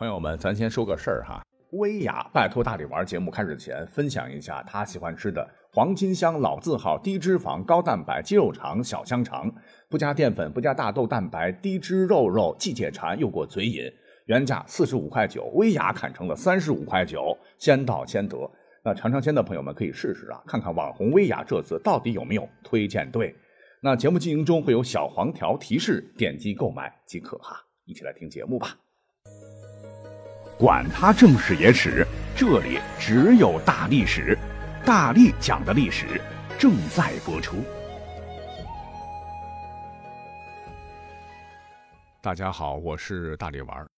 朋友们，咱先说个事儿哈。薇娅拜托大力丸节目开始前，分享一下她喜欢吃的黄金香老字号低脂肪高蛋白鸡肉肠小香肠，不加淀粉，不加大豆蛋白，低脂肉肉，既解馋又过嘴瘾。原价四十五块九，薇娅砍成了三十五块九，先到先得。那尝尝鲜的朋友们可以试试啊，看看网红薇娅这次到底有没有推荐对。那节目进行中会有小黄条提示，点击购买即可哈。一起来听节目吧。管他正史野史，这里只有大历史，大力讲的历史正在播出。大家好，我是大力丸。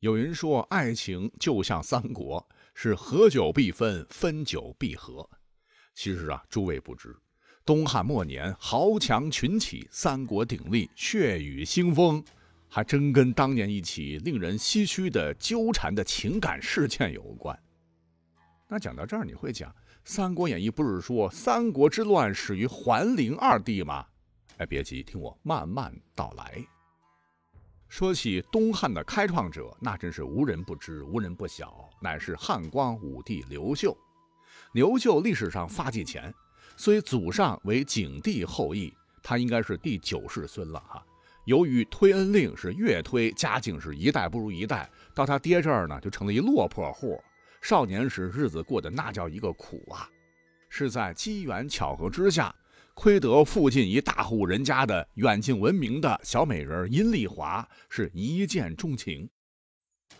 有人说，爱情就像三国，是合久必分，分久必合。其实啊，诸位不知，东汉末年豪强群起，三国鼎立，血雨腥风。还真跟当年一起令人唏嘘的纠缠的情感事件有关。那讲到这儿，你会讲《三国演义》不是说三国之乱始于桓灵二帝吗？哎，别急，听我慢慢道来。说起东汉的开创者，那真是无人不知、无人不晓，乃是汉光武帝刘秀。刘秀历史上发迹前，虽祖上为景帝后裔，他应该是第九世孙了哈。由于推恩令是越推，家境是一代不如一代，到他爹这儿呢，就成了一落魄户。少年时日子过得那叫一个苦啊！是在机缘巧合之下，亏得附近一大户人家的远近闻名的小美人阴丽华是一见钟情。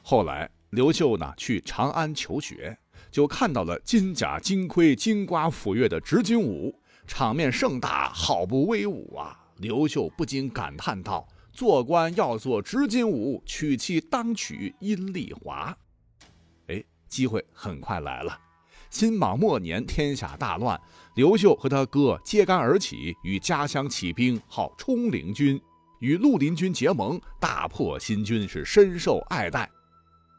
后来刘秀呢去长安求学，就看到了金甲金盔、金瓜斧钺的执金吾，场面盛大，好不威武啊！刘秀不禁感叹道：“做官要做执金吾，娶妻当娶阴丽华。”哎，机会很快来了。辛卯末年，天下大乱，刘秀和他哥揭竿而起，与家乡起兵，号冲陵军，与绿林军结盟，大破新军，是深受爱戴。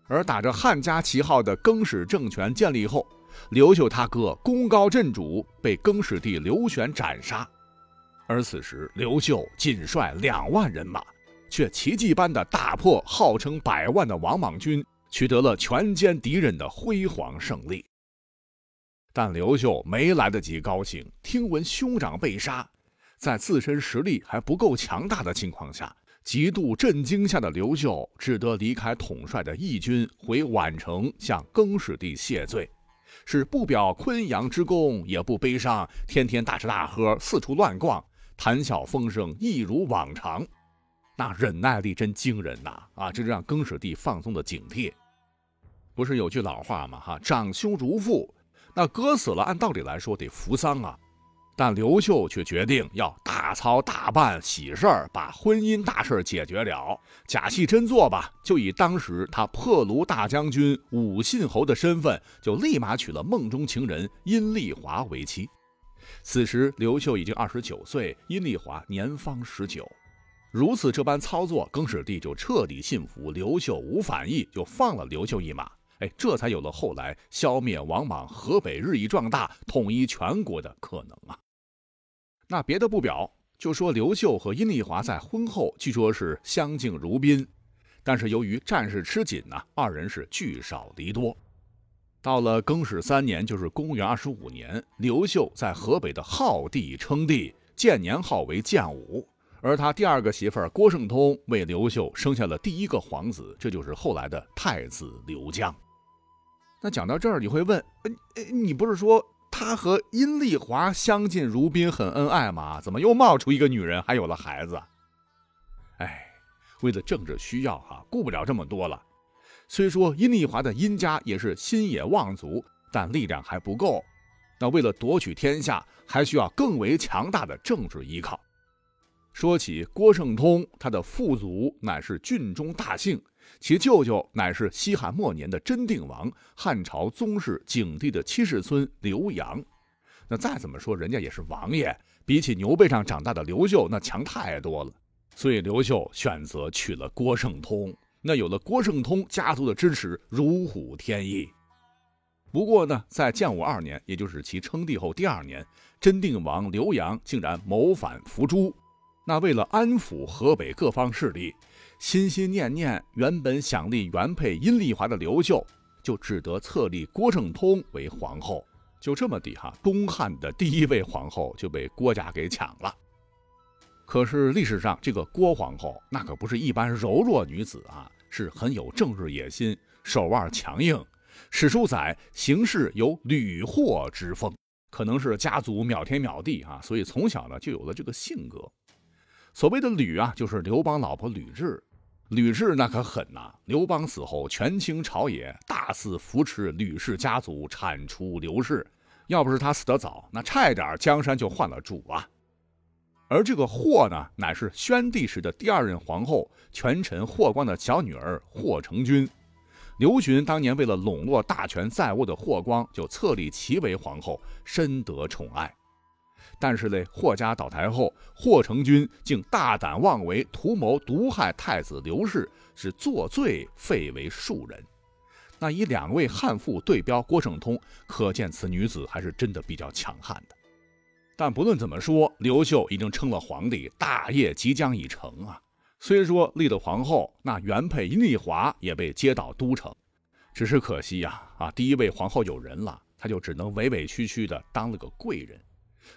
而打着汉家旗号的更始政权建立后，刘秀他哥功高震主，被更始帝刘玄斩杀。而此时，刘秀仅率两万人马，却奇迹般的打破号称百万的王莽军，取得了全歼敌人的辉煌胜利。但刘秀没来得及高兴，听闻兄长被杀，在自身实力还不够强大的情况下，极度震惊下的刘秀只得离开统帅的义军，回宛城向更始帝谢罪，是不表昆阳之功，也不悲伤，天天大吃大喝，四处乱逛。谈笑风生，一如往常，那忍耐力真惊人呐！啊，这让更始帝放松了警惕。不是有句老话吗？哈，长兄如父。那哥死了，按道理来说得扶丧啊。但刘秀却决定要大操大办喜事儿，把婚姻大事解决了，假戏真做吧。就以当时他破卢大将军武信侯的身份，就立马娶了梦中情人阴丽华为妻。此时，刘秀已经二十九岁，阴丽华年方十九。如此这般操作，更始帝就彻底信服刘秀无反意，就放了刘秀一马。哎，这才有了后来消灭王莽、河北日益壮大、统一全国的可能啊。那别的不表，就说刘秀和阴丽华在婚后据说是相敬如宾，但是由于战事吃紧呢，二人是聚少离多。到了更始三年，就是公元二十五年，刘秀在河北的浩地称帝，建年号为建武。而他第二个媳妇儿郭圣通为刘秀生下了第一个皇子，这就是后来的太子刘江。那讲到这儿，你会问：呃，你不是说他和阴丽华相敬如宾，很恩爱吗？怎么又冒出一个女人，还有了孩子？哎，为了政治需要，哈，顾不了这么多了。虽说阴丽华的阴家也是心野望族，但力量还不够。那为了夺取天下，还需要更为强大的政治依靠。说起郭圣通，他的父祖乃是郡中大姓，其舅舅乃是西汉末年的真定王、汉朝宗室景帝的七世孙刘阳。那再怎么说，人家也是王爷，比起牛背上长大的刘秀，那强太多了。所以刘秀选择娶了郭圣通。那有了郭圣通家族的支持，如虎添翼。不过呢，在建武二年，也就是其称帝后第二年，真定王刘阳竟然谋反伏诛。那为了安抚河北各方势力，心心念念原本想立原配阴丽华的刘秀，就只得册立郭圣通为皇后。就这么地哈，东汉的第一位皇后就被郭家给抢了。可是历史上这个郭皇后那可不是一般柔弱女子啊，是很有政治野心，手腕强硬。史书载行事有吕霍之风，可能是家族秒天秒地啊，所以从小呢就有了这个性格。所谓的吕啊，就是刘邦老婆吕雉。吕雉那可狠呐！刘邦死后，权倾朝野，大肆扶持吕氏家族，铲除刘氏。要不是他死得早，那差一点江山就换了主啊。而这个霍呢，乃是宣帝时的第二任皇后，权臣霍光的小女儿霍成君。刘询当年为了笼络大权在握的霍光，就册立其为皇后，深得宠爱。但是嘞，霍家倒台后，霍成君竟大胆妄为，图谋毒害太子刘氏，是作罪废为庶人。那以两位悍妇对标郭圣通，可见此女子还是真的比较强悍的。但不论怎么说，刘秀已经称了皇帝，大业即将已成啊。虽说立了皇后，那原配阴丽华也被接到都城，只是可惜呀，啊，第一位皇后有人了，她就只能委委屈屈的当了个贵人。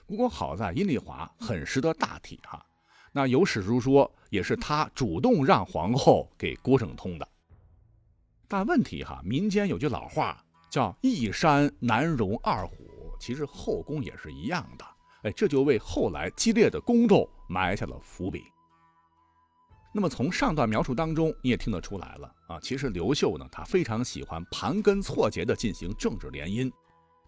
不过好在阴丽华很识得大体哈，那有史书说也是她主动让皇后给郭圣通的。但问题哈，民间有句老话叫“一山难容二虎”，其实后宫也是一样的。哎，这就为后来激烈的宫斗埋下了伏笔。那么从上段描述当中，你也听得出来了啊，其实刘秀呢，他非常喜欢盘根错节的进行政治联姻。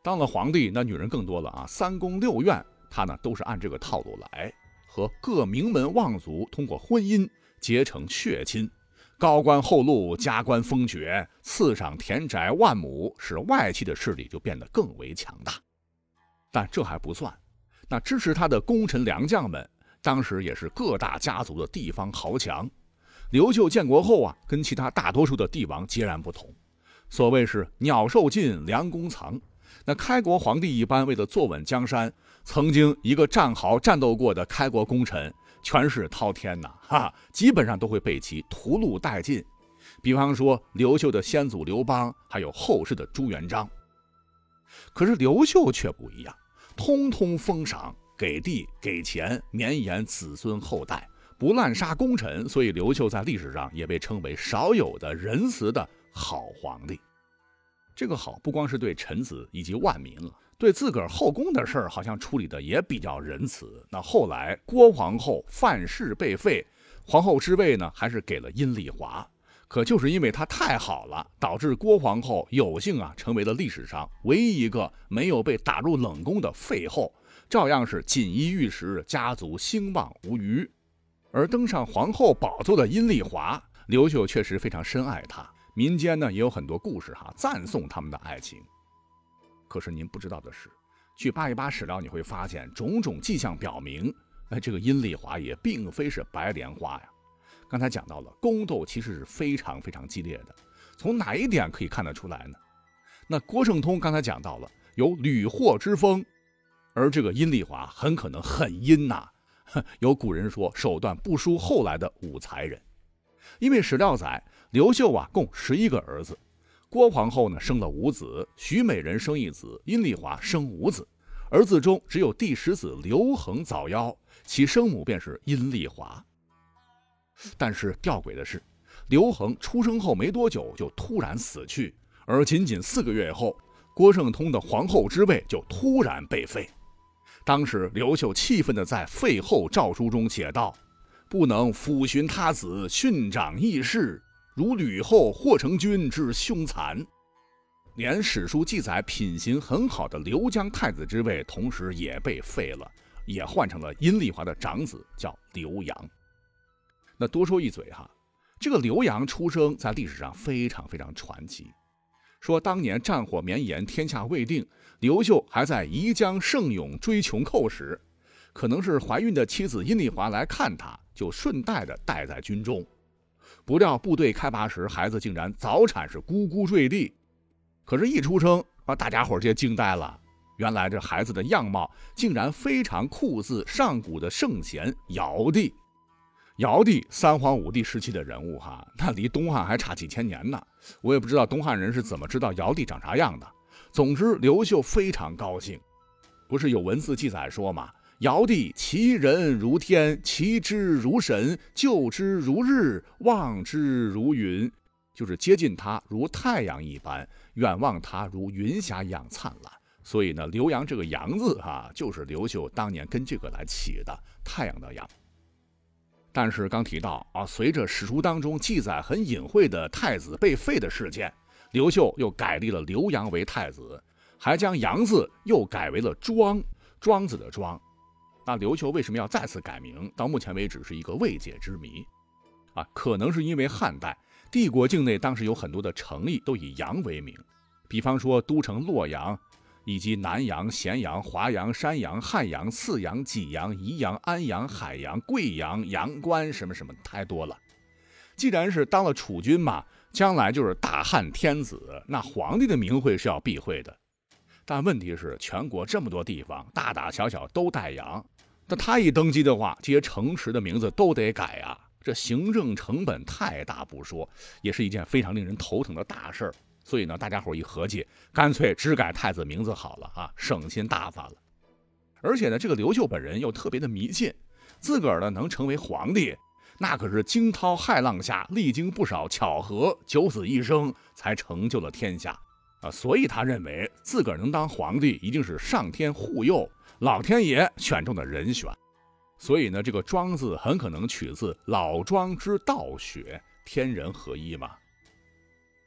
当了皇帝，那女人更多了啊，三宫六院，他呢都是按这个套路来，和各名门望族通过婚姻结成血亲。高官厚禄，加官封爵，赐赏田宅万亩，使外戚的势力就变得更为强大。但这还不算，那支持他的功臣良将们，当时也是各大家族的地方豪强。刘秀建国后啊，跟其他大多数的帝王截然不同。所谓是鸟兽尽，良弓藏。那开国皇帝一般为了坐稳江山，曾经一个战壕战斗过的开国功臣。权势滔天呐，哈，基本上都会被其屠戮殆尽。比方说刘秀的先祖刘邦，还有后世的朱元璋。可是刘秀却不一样，通通封赏，给地给钱，绵延子孙后代，不滥杀功臣。所以刘秀在历史上也被称为少有的仁慈的好皇帝。这个好不光是对臣子以及万民了。对自个儿后宫的事儿，好像处理的也比较仁慈。那后来郭皇后范氏被废，皇后之位呢，还是给了阴丽华。可就是因为她太好了，导致郭皇后有幸啊，成为了历史上唯一一个没有被打入冷宫的废后，照样是锦衣玉食，家族兴旺无虞。而登上皇后宝座的阴丽华，刘秀确实非常深爱她，民间呢也有很多故事哈，赞颂他们的爱情。可是您不知道的是，去扒一扒史料，你会发现种种迹象表明，哎，这个阴丽华也并非是白莲花呀。刚才讲到了宫斗其实是非常非常激烈的，从哪一点可以看得出来呢？那郭圣通刚才讲到了有屡获之风，而这个阴丽华很可能很阴呐。有古人说手段不输后来的武才人，因为史料载刘秀啊共十一个儿子。郭皇后呢生了五子，徐美人生一子，阴丽华生五子，儿子中只有第十子刘恒早夭，其生母便是阴丽华。但是吊诡的是，刘恒出生后没多久就突然死去，而仅仅四个月后，郭圣通的皇后之位就突然被废。当时刘秀气愤地在废后诏书中写道：“不能抚寻他子，训长义士。”如吕后、霍成君之凶残，连史书记载品行很好的刘江太子之位，同时也被废了，也换成了阴丽华的长子，叫刘阳。那多说一嘴哈，这个刘洋出生在历史上非常非常传奇。说当年战火绵延，天下未定，刘秀还在宜江胜勇追穷寇时，可能是怀孕的妻子阴丽华来看他，就顺带的带在军中。不料部队开拔时，孩子竟然早产，是咕咕坠地。可是，一出生把大家伙儿就惊呆了。原来这孩子的样貌竟然非常酷似上古的圣贤尧帝。尧帝、三皇五帝时期的人物哈，那离东汉还差几千年呢。我也不知道东汉人是怎么知道尧帝长啥样的。总之，刘秀非常高兴。不是有文字记载说吗？尧帝其人如天，其之如神，救之如日，望之如云，就是接近他如太阳一般，远望他如云霞一样灿烂。所以呢，刘阳这个阳字哈，就是刘秀当年跟这个来起的，太阳的阳。但是刚提到啊，随着史书当中记载很隐晦的太子被废的事件，刘秀又改立了刘阳为太子。还将“阳”字又改为了“庄”，庄子的“庄”。那刘秀为什么要再次改名？到目前为止是一个未解之谜。啊，可能是因为汉代帝国境内当时有很多的城邑都以“阳”为名，比方说都城洛阳，以及南阳、咸阳、华阳、山阳、汉阳、泗阳、济阳、宜阳、安阳、海阳、贵阳、阳关，什么什么太多了。既然是当了储君嘛，将来就是大汉天子，那皇帝的名讳是要避讳的。但问题是，全国这么多地方，大大小小都带“阳”，那他一登基的话，这些城池的名字都得改啊！这行政成本太大不说，也是一件非常令人头疼的大事儿。所以呢，大家伙一合计，干脆只改太子名字好了啊，省心大发了。而且呢，这个刘秀本人又特别的迷信，自个儿呢能成为皇帝，那可是惊涛骇浪下历经不少巧合，九死一生才成就了天下。啊，所以他认为自个儿能当皇帝，一定是上天护佑，老天爷选中的人选。所以呢，这个“庄”字很可能取自老庄之道学，天人合一嘛。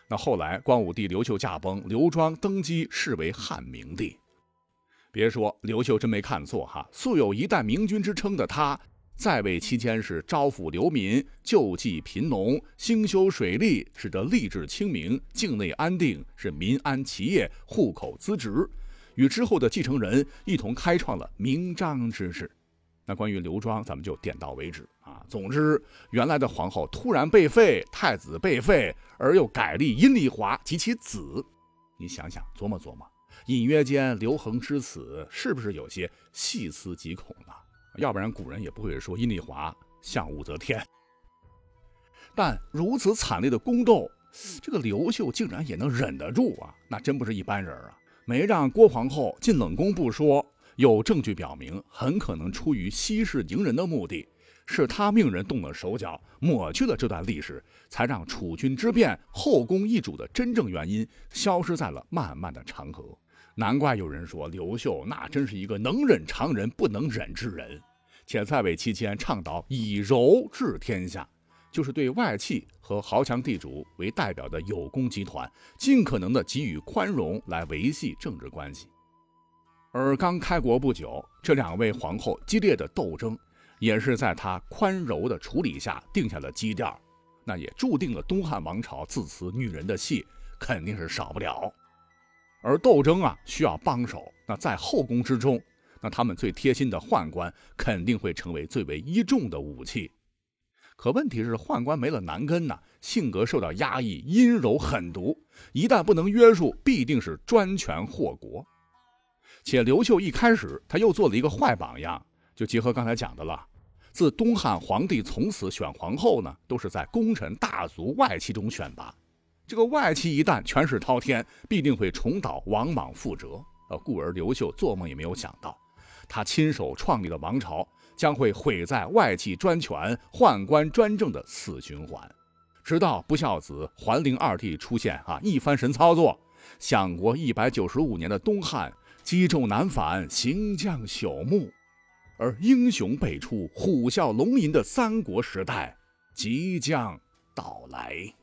那后来光武帝刘秀驾崩，刘庄登基，是为汉明帝。别说刘秀真没看错哈，素有一代明君之称的他。在位期间是招抚流民、救济贫农、兴修水利，使得吏治清明、境内安定，是民安其业、户口资职，与之后的继承人一同开创了明章之治。那关于刘庄，咱们就点到为止啊。总之，原来的皇后突然被废，太子被废，而又改立阴丽华及其子，你想想，琢磨琢磨，隐约间刘恒之死是不是有些细思极恐呢？要不然古人也不会说阴丽华像武则天。但如此惨烈的宫斗，这个刘秀竟然也能忍得住啊！那真不是一般人啊！没让郭皇后进冷宫不说，有证据表明，很可能出于息事宁人的目的，是他命人动了手脚，抹去了这段历史，才让储君之变、后宫易主的真正原因消失在了漫漫的长河。难怪有人说刘秀那真是一个能忍常人不能忍之人，且在位期间倡导以柔治天下，就是对外戚和豪强地主为代表的有功集团尽可能的给予宽容来维系政治关系。而刚开国不久，这两位皇后激烈的斗争，也是在他宽柔的处理下定下了基调，那也注定了东汉王朝自此女人的戏肯定是少不了。而斗争啊，需要帮手。那在后宫之中，那他们最贴心的宦官肯定会成为最为依重的武器。可问题是，宦官没了男根呐，性格受到压抑，阴柔狠毒，一旦不能约束，必定是专权祸国。且刘秀一开始他又做了一个坏榜样，就结合刚才讲的了。自东汉皇帝从此选皇后呢，都是在功臣大族外戚中选拔。这个外戚一旦权势滔天，必定会重蹈王莽覆辙。呃，故而刘秀做梦也没有想到，他亲手创立的王朝将会毁在外戚专权、宦官专政的死循环。直到不孝子桓灵二帝出现，啊，一番神操作，享国一百九十五年的东汉积重难返，行将朽木，而英雄辈出、虎啸龙吟的三国时代即将到来。